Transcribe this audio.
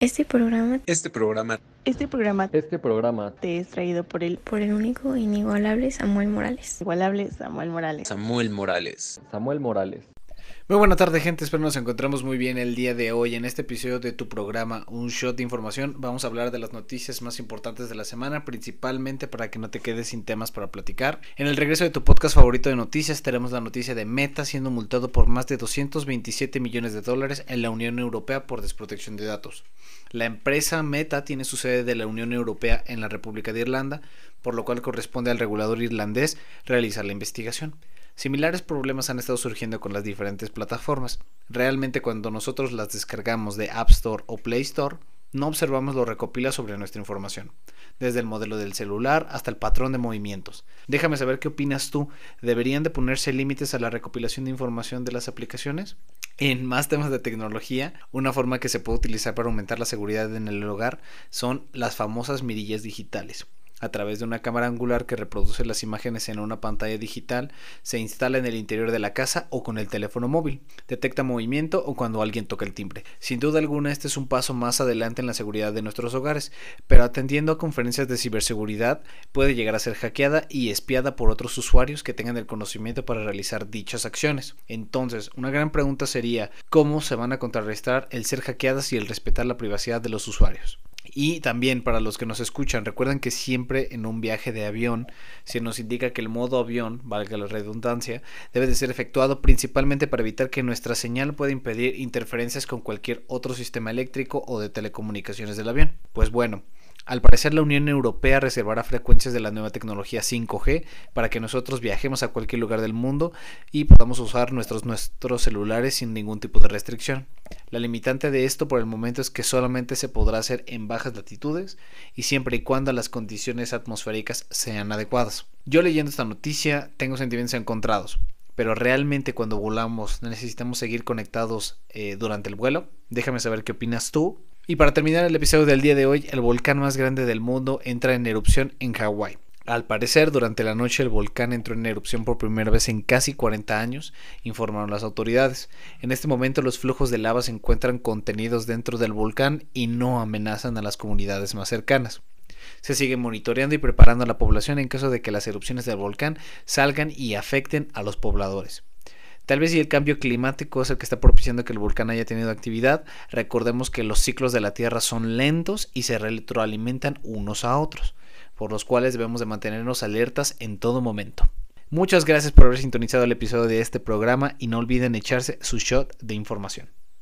Este programa, Este programa, Este programa Este programa te es traído por el por el único e inigualable Samuel Morales. igualable Samuel Morales. Samuel Morales. Samuel Morales. Muy buena tarde gente, espero nos encontramos muy bien el día de hoy en este episodio de tu programa Un Shot de Información. Vamos a hablar de las noticias más importantes de la semana, principalmente para que no te quedes sin temas para platicar. En el regreso de tu podcast favorito de noticias tenemos la noticia de Meta siendo multado por más de 227 millones de dólares en la Unión Europea por desprotección de datos. La empresa Meta tiene su sede de la Unión Europea en la República de Irlanda, por lo cual corresponde al regulador irlandés realizar la investigación. Similares problemas han estado surgiendo con las diferentes plataformas. Realmente cuando nosotros las descargamos de App Store o Play Store, no observamos lo recopila sobre nuestra información, desde el modelo del celular hasta el patrón de movimientos. Déjame saber qué opinas tú. ¿Deberían de ponerse límites a la recopilación de información de las aplicaciones? En más temas de tecnología, una forma que se puede utilizar para aumentar la seguridad en el hogar son las famosas mirillas digitales a través de una cámara angular que reproduce las imágenes en una pantalla digital, se instala en el interior de la casa o con el teléfono móvil. Detecta movimiento o cuando alguien toca el timbre. Sin duda alguna este es un paso más adelante en la seguridad de nuestros hogares, pero atendiendo a conferencias de ciberseguridad puede llegar a ser hackeada y espiada por otros usuarios que tengan el conocimiento para realizar dichas acciones. Entonces, una gran pregunta sería, ¿cómo se van a contrarrestar el ser hackeadas y el respetar la privacidad de los usuarios? Y también para los que nos escuchan, recuerden que siempre en un viaje de avión se nos indica que el modo avión, valga la redundancia, debe de ser efectuado principalmente para evitar que nuestra señal pueda impedir interferencias con cualquier otro sistema eléctrico o de telecomunicaciones del avión. Pues bueno, al parecer la Unión Europea reservará frecuencias de la nueva tecnología 5G para que nosotros viajemos a cualquier lugar del mundo y podamos usar nuestros, nuestros celulares sin ningún tipo de restricción. La limitante de esto por el momento es que solamente se podrá hacer en bajas latitudes y siempre y cuando las condiciones atmosféricas sean adecuadas. Yo leyendo esta noticia tengo sentimientos encontrados, pero realmente cuando volamos necesitamos seguir conectados eh, durante el vuelo. Déjame saber qué opinas tú. Y para terminar el episodio del día de hoy, el volcán más grande del mundo entra en erupción en Hawái. Al parecer, durante la noche el volcán entró en erupción por primera vez en casi 40 años, informaron las autoridades. En este momento los flujos de lava se encuentran contenidos dentro del volcán y no amenazan a las comunidades más cercanas. Se sigue monitoreando y preparando a la población en caso de que las erupciones del volcán salgan y afecten a los pobladores. Tal vez si el cambio climático es el que está propiciando que el volcán haya tenido actividad, recordemos que los ciclos de la Tierra son lentos y se retroalimentan unos a otros, por los cuales debemos de mantenernos alertas en todo momento. Muchas gracias por haber sintonizado el episodio de este programa y no olviden echarse su shot de información.